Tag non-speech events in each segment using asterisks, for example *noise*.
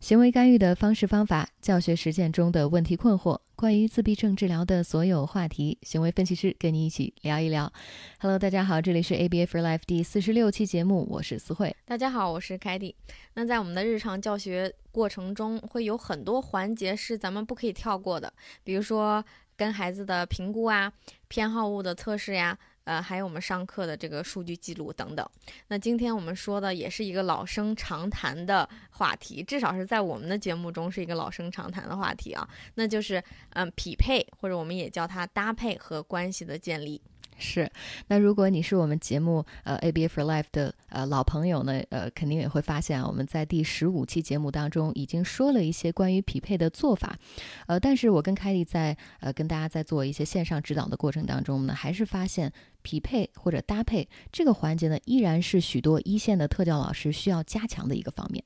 行为干预的方式方法、教学实践中的问题困惑、关于自闭症治疗的所有话题，行为分析师跟你一起聊一聊。Hello，大家好，这里是 ABA for Life 第四十六期节目，我是思慧。大家好，我是凯蒂。那在我们的日常教学过程中，会有很多环节是咱们不可以跳过的，比如说跟孩子的评估啊、偏好物的测试呀。呃，还有我们上课的这个数据记录等等。那今天我们说的也是一个老生常谈的话题，至少是在我们的节目中是一个老生常谈的话题啊，那就是嗯匹配，或者我们也叫它搭配和关系的建立。是，那如果你是我们节目呃 ABA for Life 的呃老朋友呢，呃肯定也会发现啊，我们在第十五期节目当中已经说了一些关于匹配的做法，呃，但是我跟凯莉在呃跟大家在做一些线上指导的过程当中呢，还是发现匹配或者搭配这个环节呢，依然是许多一线的特教老师需要加强的一个方面。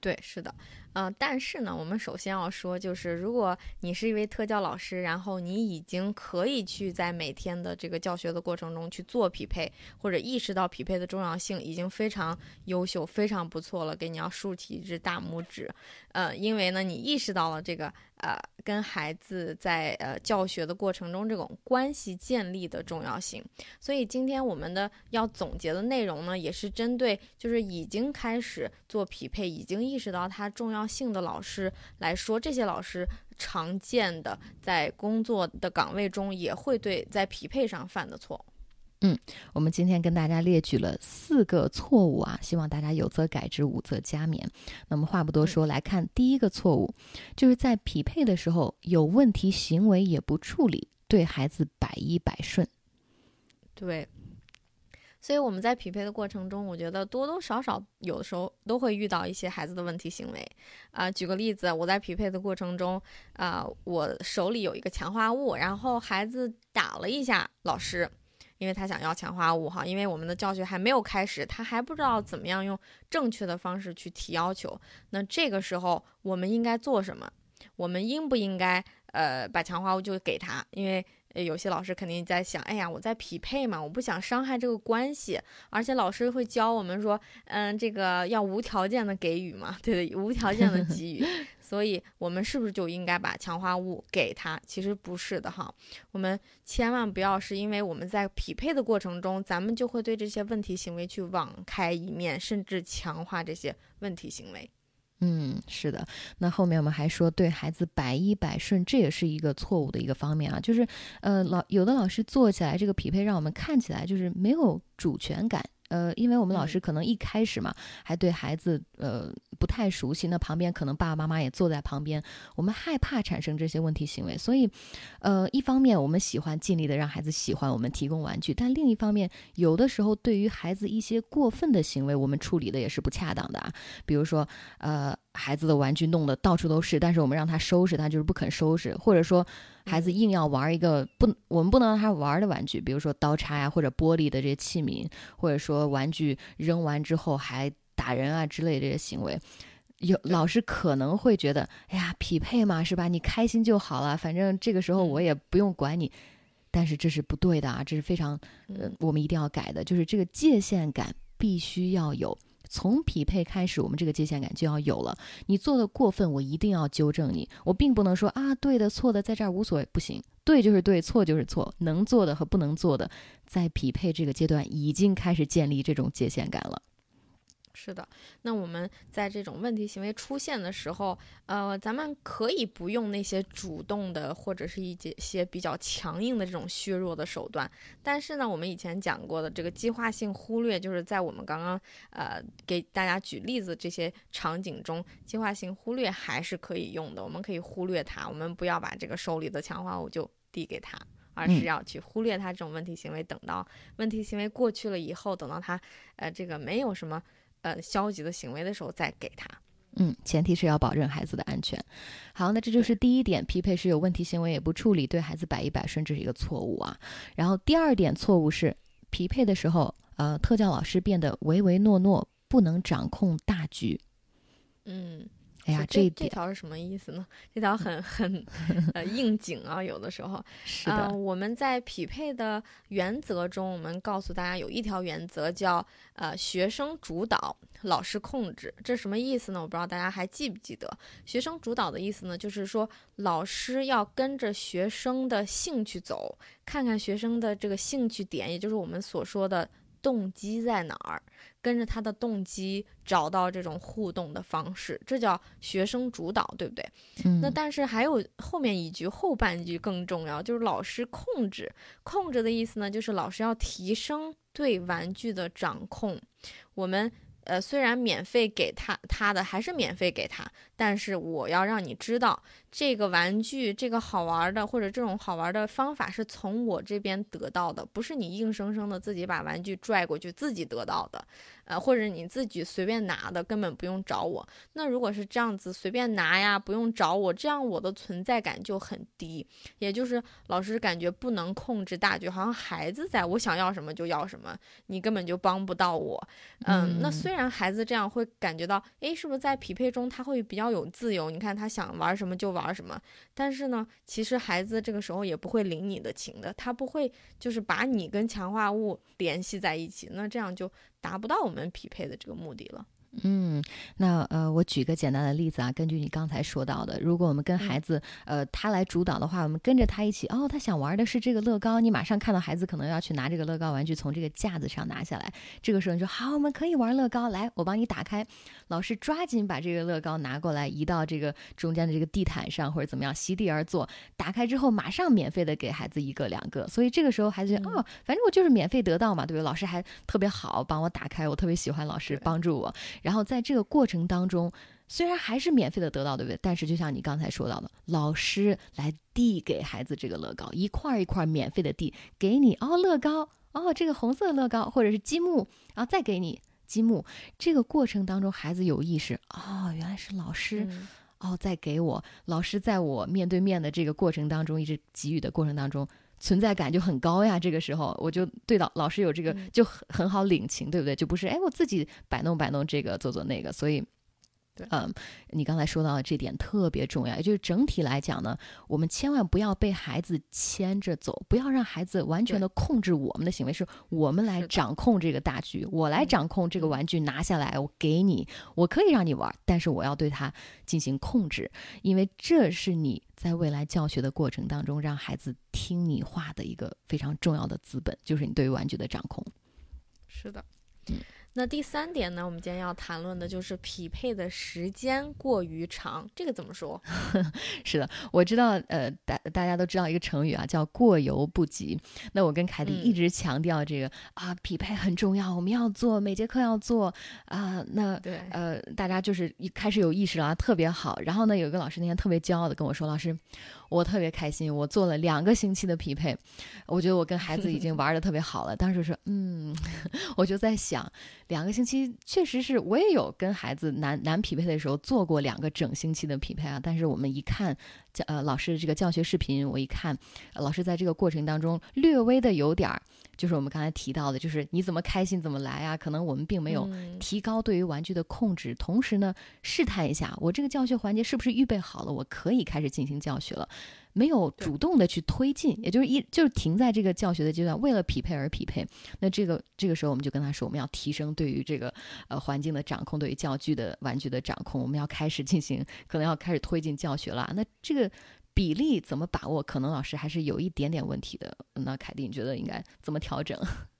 对，是的。嗯，但是呢，我们首先要说，就是如果你是一位特教老师，然后你已经可以去在每天的这个教学的过程中去做匹配，或者意识到匹配的重要性，已经非常优秀，非常不错了，给你要竖起一只大拇指。呃，因为呢，你意识到了这个呃，跟孩子在呃教学的过程中这种关系建立的重要性。所以今天我们的要总结的内容呢，也是针对就是已经开始做匹配，已经意识到它重要。性的老师来说，这些老师常见的在工作的岗位中也会对在匹配上犯的错。嗯，我们今天跟大家列举了四个错误啊，希望大家有则改之，无则加勉。那么话不多说，来看第一个错误，就是在匹配的时候有问题行为也不处理，对孩子百依百顺。对。所以我们在匹配的过程中，我觉得多多少少有的时候都会遇到一些孩子的问题行为，啊，举个例子，我在匹配的过程中，啊，我手里有一个强化物，然后孩子打了一下老师，因为他想要强化物哈，因为我们的教学还没有开始，他还不知道怎么样用正确的方式去提要求，那这个时候我们应该做什么？我们应不应该呃把强化物就给他？因为有些老师肯定在想，哎呀，我在匹配嘛，我不想伤害这个关系，而且老师会教我们说，嗯，这个要无条件的给予嘛，*laughs* 对的，无条件的给予，*laughs* 所以我们是不是就应该把强化物给他？其实不是的哈，我们千万不要是因为我们在匹配的过程中，咱们就会对这些问题行为去网开一面，甚至强化这些问题行为。嗯，是的。那后面我们还说对孩子百依百顺，这也是一个错误的一个方面啊。就是，呃，老有的老师做起来这个匹配，让我们看起来就是没有主权感。呃，因为我们老师可能一开始嘛，还对孩子呃不太熟悉，那旁边可能爸爸妈妈也坐在旁边，我们害怕产生这些问题行为，所以，呃，一方面我们喜欢尽力的让孩子喜欢我们提供玩具，但另一方面，有的时候对于孩子一些过分的行为，我们处理的也是不恰当的啊，比如说，呃。孩子的玩具弄得到处都是，但是我们让他收拾，他就是不肯收拾，或者说孩子硬要玩一个不，我们不能让他玩的玩具，比如说刀叉呀，或者玻璃的这些器皿，或者说玩具扔完之后还打人啊之类这些行为，有老师可能会觉得，哎呀，匹配嘛，是吧？你开心就好了，反正这个时候我也不用管你，但是这是不对的啊，这是非常，呃，我们一定要改的，就是这个界限感必须要有。从匹配开始，我们这个界限感就要有了。你做的过分，我一定要纠正你。我并不能说啊，对的、错的，在这儿无所谓，不行，对就是对，错就是错。能做的和不能做的，在匹配这个阶段已经开始建立这种界限感了。是的，那我们在这种问题行为出现的时候，呃，咱们可以不用那些主动的或者是一些些比较强硬的这种削弱的手段。但是呢，我们以前讲过的这个计划性忽略，就是在我们刚刚呃给大家举例子这些场景中，计划性忽略还是可以用的。我们可以忽略它，我们不要把这个手里的强化物就递给他，而是要去忽略他这种问题行为。等到问题行为过去了以后，等到他呃这个没有什么。呃，消极的行为的时候再给他，嗯，前提是要保证孩子的安全。好，那这就是第一点，匹配是有问题行为也不处理，对孩子百依百顺，这是一个错误啊。然后第二点错误是匹配的时候，呃，特教老师变得唯唯诺诺，不能掌控大局。嗯，哎呀，这这条是什么意思呢？这条很很 *laughs* 呃应景啊，有的时候。是的，我们在匹配的原则中，我们告诉大家有一条原则叫呃学生主导，老师控制。这什么意思呢？我不知道大家还记不记得，学生主导的意思呢，就是说老师要跟着学生的兴趣走，看看学生的这个兴趣点，也就是我们所说的动机在哪儿。跟着他的动机找到这种互动的方式，这叫学生主导，对不对？嗯。那但是还有后面一句后半句更重要，就是老师控制。控制的意思呢，就是老师要提升对玩具的掌控。我们。呃，虽然免费给他他的还是免费给他，但是我要让你知道，这个玩具这个好玩的或者这种好玩的方法是从我这边得到的，不是你硬生生的自己把玩具拽过去自己得到的，呃，或者你自己随便拿的，根本不用找我。那如果是这样子随便拿呀，不用找我，这样我的存在感就很低，也就是老师感觉不能控制大局，好像孩子在我想要什么就要什么，你根本就帮不到我。嗯，那虽虽然孩子这样会感觉到，哎，是不是在匹配中他会比较有自由？你看他想玩什么就玩什么。但是呢，其实孩子这个时候也不会领你的情的，他不会就是把你跟强化物联系在一起，那这样就达不到我们匹配的这个目的了。嗯，那呃，我举个简单的例子啊，根据你刚才说到的，如果我们跟孩子，呃，他来主导的话，我们跟着他一起，哦，他想玩的是这个乐高，你马上看到孩子可能要去拿这个乐高玩具，从这个架子上拿下来，这个时候你说好，我们可以玩乐高，来，我帮你打开，老师抓紧把这个乐高拿过来，移到这个中间的这个地毯上或者怎么样，席地而坐，打开之后马上免费的给孩子一个两个，所以这个时候孩子觉得，哦，反正我就是免费得到嘛，对不对？老师还特别好，帮我打开，我特别喜欢老师帮助我。然后在这个过程当中，虽然还是免费的得到，对不对？但是就像你刚才说到的，老师来递给孩子这个乐高，一块一块免费的递给你哦，乐高哦，这个红色的乐高或者是积木，然后再给你积木。这个过程当中，孩子有意识哦，原来是老师哦，在给我老师在我面对面的这个过程当中，一直给予的过程当中。存在感就很高呀，这个时候我就对老老师有这个就很很好领情，对不对？就不是哎我自己摆弄摆弄这个做做那个，所以。嗯，你刚才说到的这点特别重要，也就是整体来讲呢，我们千万不要被孩子牵着走，不要让孩子完全的控制我们的行为，是我们来掌控这个大局，我来掌控这个玩具拿下来，我给你，我可以让你玩，但是我要对它进行控制，因为这是你在未来教学的过程当中让孩子听你话的一个非常重要的资本，就是你对于玩具的掌控。是的，嗯。那第三点呢？我们今天要谈论的就是匹配的时间过于长，这个怎么说？*laughs* 是的，我知道，呃，大大家都知道一个成语啊，叫过犹不及。那我跟凯蒂一直强调这个啊，匹配很重要，我们要做，每节课要做啊。那对，呃，大家就是一开始有意识了，特别好。然后呢，有一个老师那天特别骄傲的跟我说，老师。我特别开心，我做了两个星期的匹配，我觉得我跟孩子已经玩的特别好了。当时说，嗯，*laughs* 我就在想，两个星期确实是我也有跟孩子难难匹配的时候做过两个整星期的匹配啊。但是我们一看教呃老师这个教学视频，我一看老师在这个过程当中略微的有点儿。就是我们刚才提到的，就是你怎么开心怎么来啊？可能我们并没有提高对于玩具的控制，同时呢，试探一下我这个教学环节是不是预备好了，我可以开始进行教学了，没有主动的去推进，也就是一就是停在这个教学的阶段，为了匹配而匹配。那这个这个时候我们就跟他说，我们要提升对于这个呃环境的掌控，对于教具的玩具的掌控，我们要开始进行，可能要开始推进教学了。那这个。比例怎么把握？可能老师还是有一点点问题的。那凯蒂，你觉得应该怎么调整？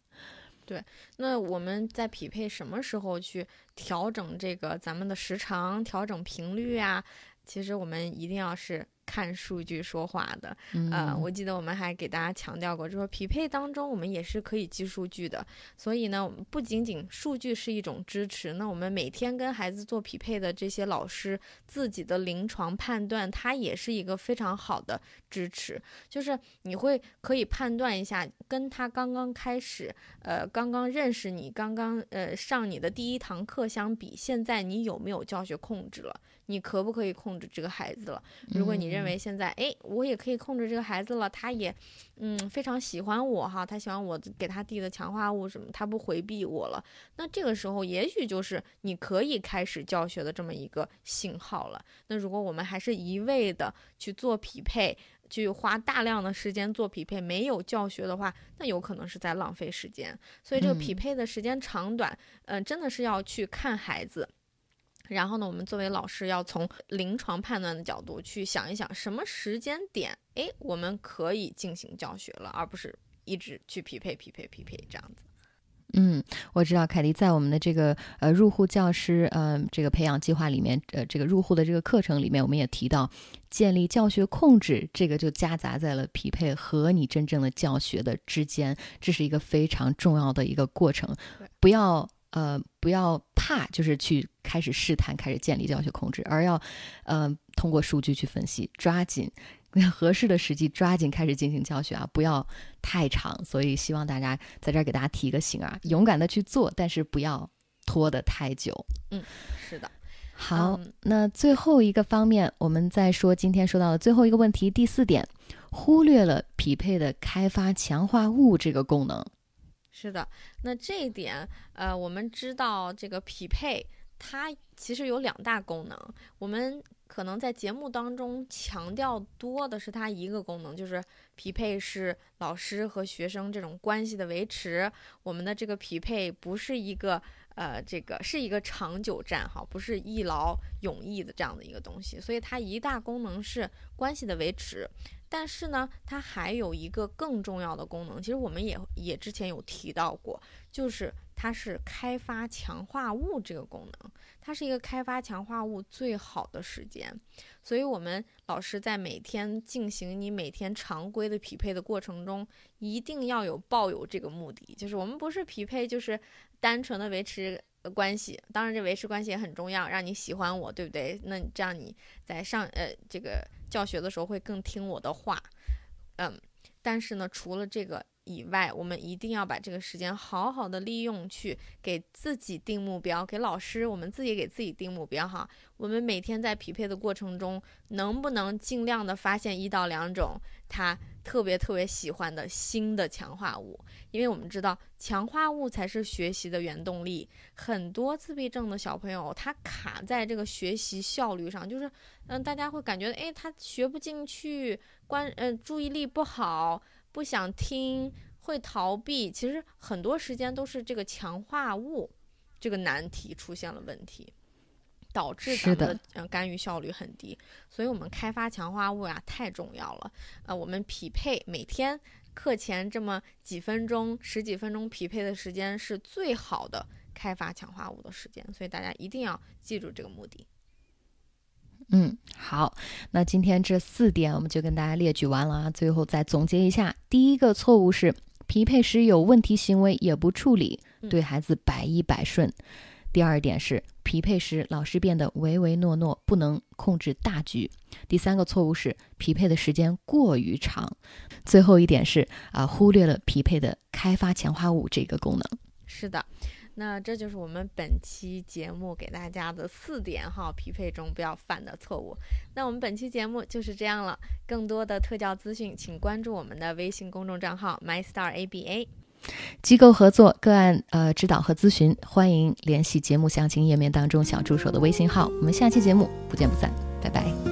*laughs* 对，那我们在匹配什么时候去调整这个咱们的时长、调整频率啊？其实我们一定要是。看数据说话的，呃，我记得我们还给大家强调过，就说匹配当中我们也是可以记数据的。所以呢，不仅仅数据是一种支持，那我们每天跟孩子做匹配的这些老师自己的临床判断，它也是一个非常好的支持。就是你会可以判断一下，跟他刚刚开始，呃，刚刚认识你，刚刚呃上你的第一堂课相比，现在你有没有教学控制了？你可不可以控制这个孩子了？如果你认认为现在，哎，我也可以控制这个孩子了，他也，嗯，非常喜欢我哈，他喜欢我给他递的强化物什么，他不回避我了。那这个时候，也许就是你可以开始教学的这么一个信号了。那如果我们还是一味的去做匹配，去花大量的时间做匹配，没有教学的话，那有可能是在浪费时间。所以这个匹配的时间长短，嗯，真的是要去看孩子。然后呢，我们作为老师要从临床判断的角度去想一想，什么时间点，哎，我们可以进行教学了，而不是一直去匹配、匹配、匹配这样子。嗯，我知道凯迪在我们的这个呃入户教师呃这个培养计划里面，呃这个入户的这个课程里面，我们也提到建立教学控制，这个就夹杂在了匹配和你真正的教学的之间，这是一个非常重要的一个过程，不要。呃，不要怕，就是去开始试探，开始建立教学控制，而要，呃，通过数据去分析，抓紧 *laughs* 合适的时机，抓紧开始进行教学啊，不要太长。所以希望大家在这儿给大家提个醒啊，勇敢的去做，但是不要拖得太久。嗯，是的。好，那最后一个方面，我们再说今天说到的最后一个问题，第四点，忽略了匹配的开发强化物这个功能。是的，那这一点，呃，我们知道这个匹配它其实有两大功能。我们可能在节目当中强调多的是它一个功能，就是匹配是老师和学生这种关系的维持。我们的这个匹配不是一个，呃，这个是一个长久战哈，不是一劳永逸的这样的一个东西。所以它一大功能是关系的维持。但是呢，它还有一个更重要的功能，其实我们也也之前有提到过，就是它是开发强化物这个功能，它是一个开发强化物最好的时间。所以，我们老师在每天进行你每天常规的匹配的过程中，一定要有抱有这个目的，就是我们不是匹配，就是单纯的维持关系。当然，这维持关系也很重要，让你喜欢我，对不对？那这样你在上呃这个。教学的时候会更听我的话，嗯，但是呢，除了这个以外，我们一定要把这个时间好好的利用，去给自己定目标，给老师，我们自己给自己定目标哈。我们每天在匹配的过程中，能不能尽量的发现一到两种他。特别特别喜欢的新的强化物，因为我们知道强化物才是学习的原动力。很多自闭症的小朋友，他卡在这个学习效率上，就是，嗯，大家会感觉，哎，他学不进去，关，呃，注意力不好，不想听，会逃避。其实很多时间都是这个强化物这个难题出现了问题。导致咱们的呃干预效率很低，所以我们开发强化物呀太重要了。呃，我们匹配每天课前这么几分钟、十几分钟匹配的时间是最好的开发强化物的时间，所以大家一定要记住这个目的。嗯，好，那今天这四点我们就跟大家列举完了啊。最后再总结一下，第一个错误是匹配时有问题行为也不处理，对孩子百依百顺。第二点是匹配时老师变得唯唯诺诺，不能控制大局。第三个错误是匹配的时间过于长。最后一点是啊，忽略了匹配的开发强化物这个功能。是的，那这就是我们本期节目给大家的四点哈，匹配中不要犯的错误。那我们本期节目就是这样了。更多的特教资讯，请关注我们的微信公众账号 MyStarABA。机构合作个案呃指导和咨询，欢迎联系节目详情页面当中小助手的微信号。我们下期节目不见不散，拜拜。